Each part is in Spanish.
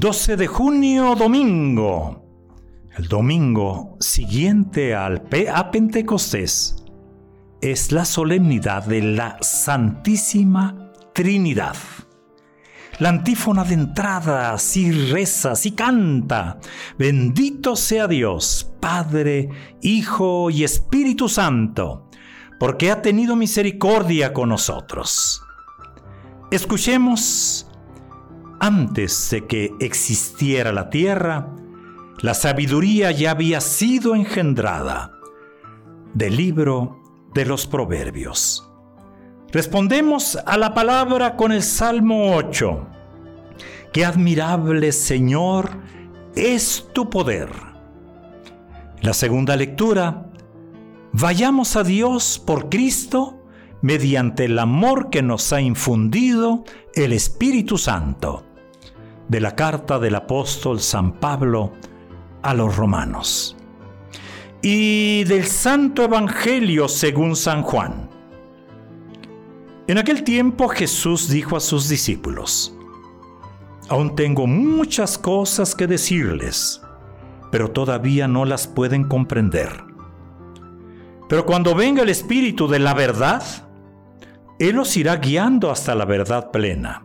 12 de junio, domingo. El domingo siguiente al a Pentecostés es la solemnidad de la Santísima Trinidad. La antífona de entrada así reza, así canta. Bendito sea Dios, Padre, Hijo y Espíritu Santo, porque ha tenido misericordia con nosotros. Escuchemos antes de que existiera la tierra, la sabiduría ya había sido engendrada. Del libro de los Proverbios. Respondemos a la palabra con el Salmo 8. Qué admirable, Señor, es tu poder. La segunda lectura. Vayamos a Dios por Cristo mediante el amor que nos ha infundido el Espíritu Santo de la carta del apóstol San Pablo a los romanos. Y del Santo Evangelio según San Juan. En aquel tiempo Jesús dijo a sus discípulos, Aún tengo muchas cosas que decirles, pero todavía no las pueden comprender. Pero cuando venga el Espíritu de la verdad, Él os irá guiando hasta la verdad plena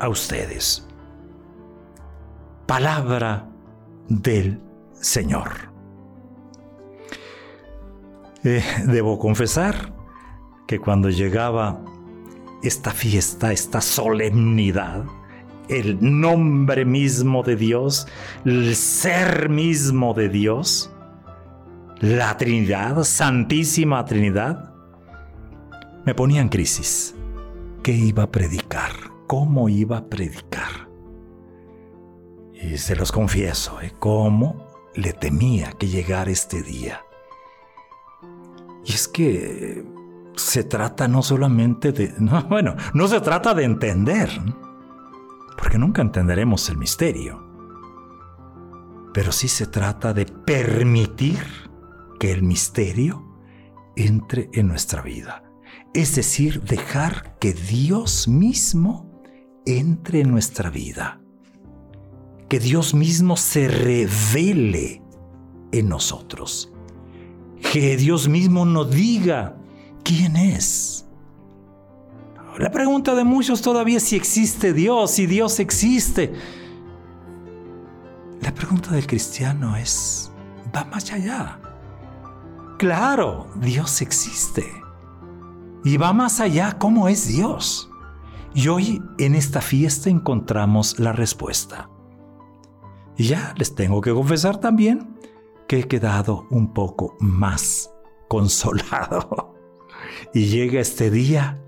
a ustedes. Palabra del Señor. Eh, debo confesar que cuando llegaba esta fiesta, esta solemnidad, el nombre mismo de Dios, el ser mismo de Dios, la Trinidad, Santísima Trinidad, me ponía en crisis. ¿Qué iba a predicar? Cómo iba a predicar. Y se los confieso, ¿eh? cómo le temía que llegara este día. Y es que se trata no solamente de... No, bueno, no se trata de entender, porque nunca entenderemos el misterio. Pero sí se trata de permitir que el misterio entre en nuestra vida. Es decir, dejar que Dios mismo entre en nuestra vida. Que Dios mismo se revele en nosotros. Que Dios mismo nos diga quién es. La pregunta de muchos todavía es si existe Dios, si Dios existe. La pregunta del cristiano es, va más allá. Claro, Dios existe. Y va más allá, ¿cómo es Dios? Y hoy en esta fiesta encontramos la respuesta. Y ya les tengo que confesar también que he quedado un poco más consolado. Y llega este día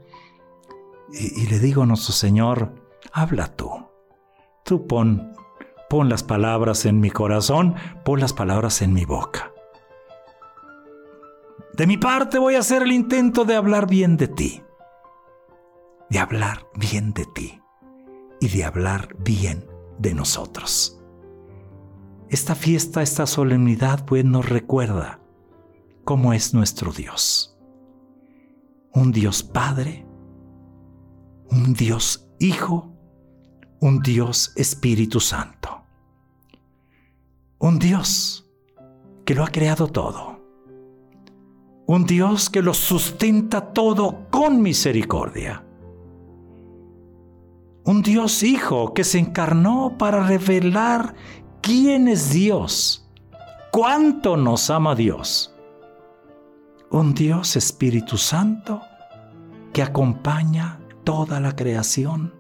y, y, le digo a nuestro Señor, habla tú. Tú pon, pon las palabras en mi corazón, pon las palabras en mi boca. De mi parte voy a hacer el intento de hablar bien de ti de hablar bien de ti y de hablar bien de nosotros. Esta fiesta, esta solemnidad, pues nos recuerda cómo es nuestro Dios. Un Dios Padre, un Dios Hijo, un Dios Espíritu Santo. Un Dios que lo ha creado todo. Un Dios que lo sustenta todo con misericordia un Dios Hijo que se encarnó para revelar ¿quién es Dios? ¿Cuánto nos ama Dios? Un Dios Espíritu Santo que acompaña toda la creación,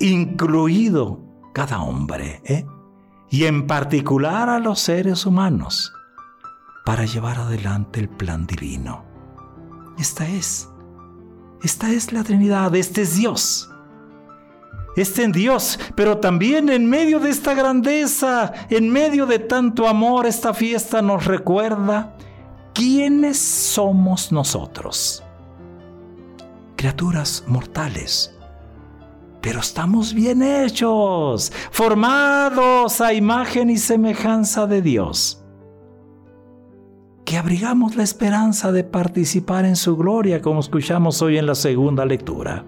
incluido cada hombre, ¿eh? y en particular a los seres humanos, para llevar adelante el plan divino. Esta es, esta es la Trinidad, este es Dios. Este en Dios, pero también en medio de esta grandeza, en medio de tanto amor, esta fiesta nos recuerda quiénes somos nosotros. Criaturas mortales, pero estamos bien hechos, formados a imagen y semejanza de Dios. Que abrigamos la esperanza de participar en su gloria, como escuchamos hoy en la segunda lectura.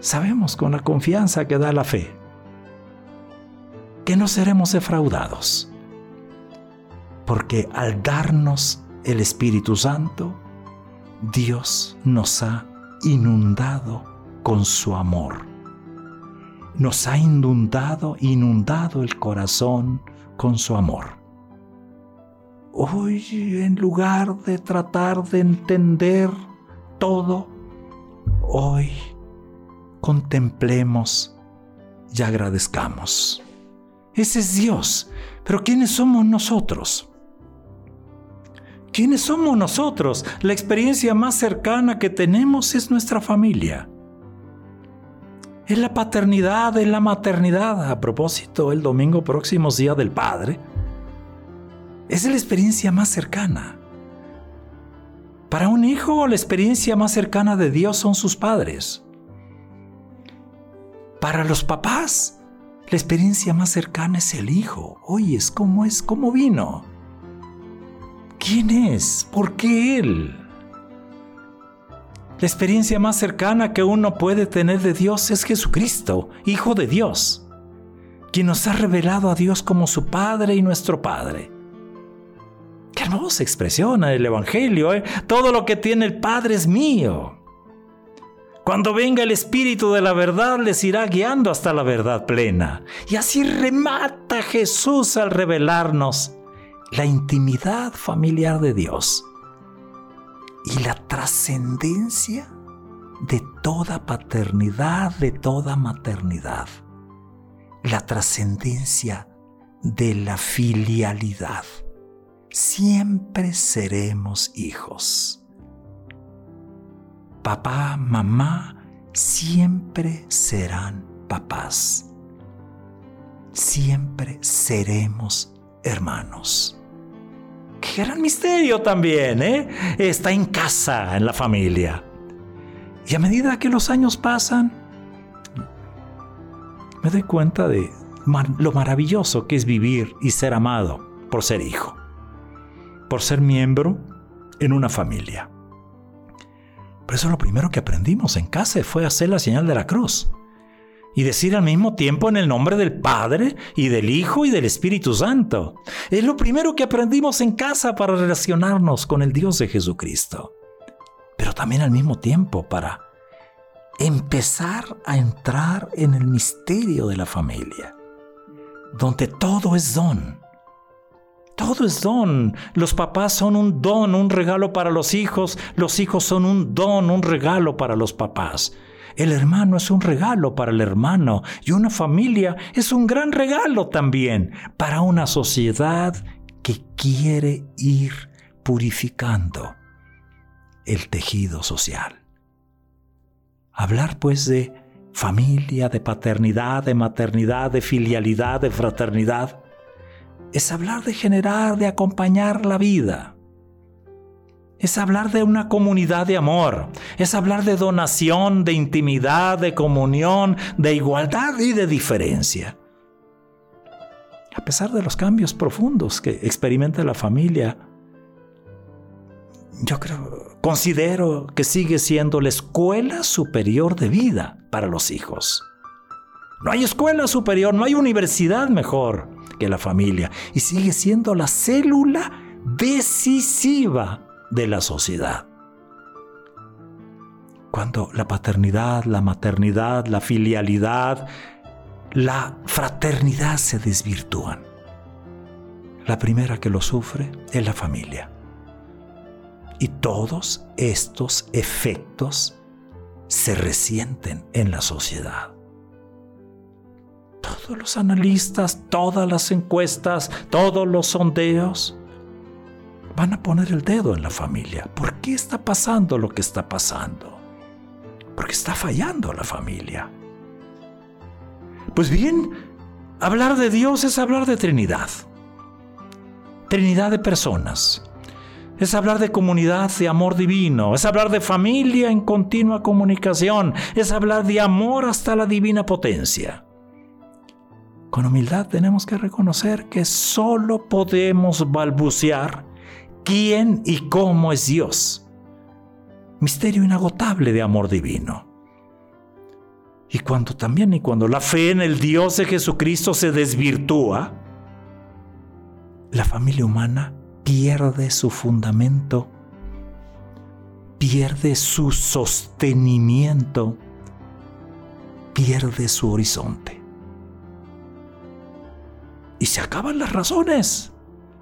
Sabemos con la confianza que da la fe que no seremos defraudados, porque al darnos el Espíritu Santo, Dios nos ha inundado con su amor. Nos ha inundado, inundado el corazón con su amor. Hoy, en lugar de tratar de entender todo, hoy contemplemos y agradezcamos. Ese es Dios, pero ¿quiénes somos nosotros? ¿Quiénes somos nosotros? La experiencia más cercana que tenemos es nuestra familia es la paternidad, es la maternidad. A propósito, el domingo próximo es Día del Padre. Es la experiencia más cercana. Para un hijo, la experiencia más cercana de Dios son sus padres. Para los papás, la experiencia más cercana es el hijo. Oyes, ¿cómo es? ¿Cómo vino? ¿Quién es? ¿Por qué él? La experiencia más cercana que uno puede tener de Dios es Jesucristo, Hijo de Dios, quien nos ha revelado a Dios como su Padre y nuestro Padre. Qué hermosa expresión en el Evangelio, ¿eh? Todo lo que tiene el Padre es mío. Cuando venga el Espíritu de la verdad les irá guiando hasta la verdad plena. Y así remata Jesús al revelarnos la intimidad familiar de Dios y la trascendencia de toda paternidad, de toda maternidad. La trascendencia de la filialidad. Siempre seremos hijos. Papá, mamá, siempre serán papás. Siempre seremos hermanos. Qué gran misterio también, ¿eh? Está en casa, en la familia. Y a medida que los años pasan, me doy cuenta de lo maravilloso que es vivir y ser amado por ser hijo, por ser miembro en una familia. Por eso lo primero que aprendimos en casa fue hacer la señal de la cruz y decir al mismo tiempo en el nombre del Padre y del Hijo y del Espíritu Santo. Es lo primero que aprendimos en casa para relacionarnos con el Dios de Jesucristo. Pero también al mismo tiempo para empezar a entrar en el misterio de la familia, donde todo es don. Todo es don. Los papás son un don, un regalo para los hijos. Los hijos son un don, un regalo para los papás. El hermano es un regalo para el hermano y una familia es un gran regalo también para una sociedad que quiere ir purificando el tejido social. Hablar pues de familia, de paternidad, de maternidad, de filialidad, de fraternidad, es hablar de generar, de acompañar la vida es hablar de una comunidad de amor, es hablar de donación, de intimidad, de comunión, de igualdad y de diferencia. A pesar de los cambios profundos que experimenta la familia, yo creo, considero que sigue siendo la escuela superior de vida para los hijos. No hay escuela superior, no hay universidad mejor que la familia y sigue siendo la célula decisiva de la sociedad. Cuando la paternidad, la maternidad, la filialidad la fraternidad se desvirtúan. La primera que lo sufre es la familia. Y todos estos efectos se resienten en la sociedad. Todos los analistas, todas las encuestas, todos los sondeos van a poner el dedo en la familia. ¿Por qué está pasando lo que está pasando? Porque está fallando la familia. Pues bien, hablar de Dios es hablar de Trinidad. Trinidad de personas. Es hablar de comunidad, de amor divino. Es hablar de familia en continua comunicación. Es hablar de amor hasta la divina potencia. Con humildad tenemos que reconocer que solo podemos balbucear quién y cómo es Dios. Misterio inagotable de amor divino. Y cuando también y cuando la fe en el Dios de Jesucristo se desvirtúa, la familia humana pierde su fundamento, pierde su sostenimiento, pierde su horizonte. Y se acaban las razones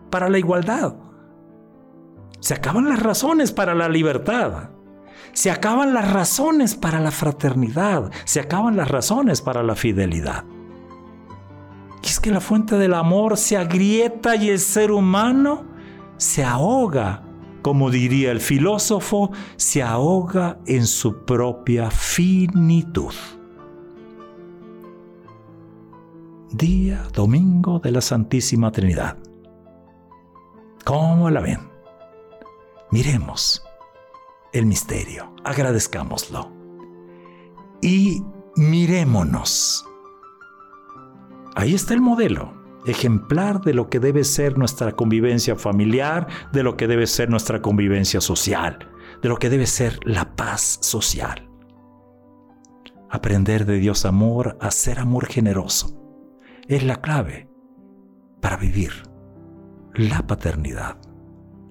para la igualdad. Se acaban las razones para la libertad. Se acaban las razones para la fraternidad. Se acaban las razones para la fidelidad. Y es que la fuente del amor se agrieta y el ser humano se ahoga, como diría el filósofo, se ahoga en su propia finitud. Día domingo de la Santísima Trinidad. ¿Cómo la ven? Miremos el misterio, agradezcámoslo y mirémonos. Ahí está el modelo, ejemplar de lo que debe ser nuestra convivencia familiar, de lo que debe ser nuestra convivencia social, de lo que debe ser la paz social. Aprender de Dios amor a ser amor generoso es la clave para vivir la paternidad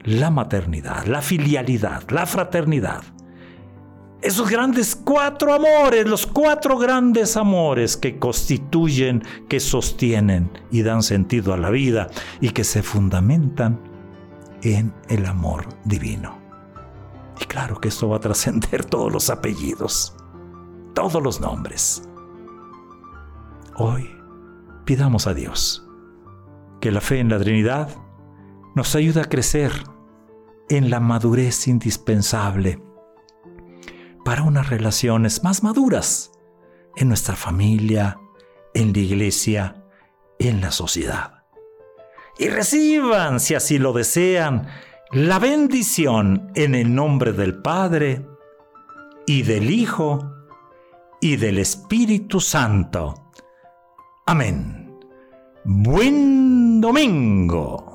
la maternidad, la filialidad, la fraternidad. Esos grandes cuatro amores, los cuatro grandes amores que constituyen, que sostienen y dan sentido a la vida y que se fundamentan en el amor divino. Y claro que esto va a trascender todos los apellidos, todos los nombres. Hoy pidamos a Dios que la fe en la Trinidad nos ayude a crecer en la madurez indispensable para unas relaciones más maduras en nuestra familia, en la iglesia, en la sociedad. Y reciban, si así lo desean, la bendición en el nombre del Padre y del Hijo y del Espíritu Santo. Amén. Buen domingo.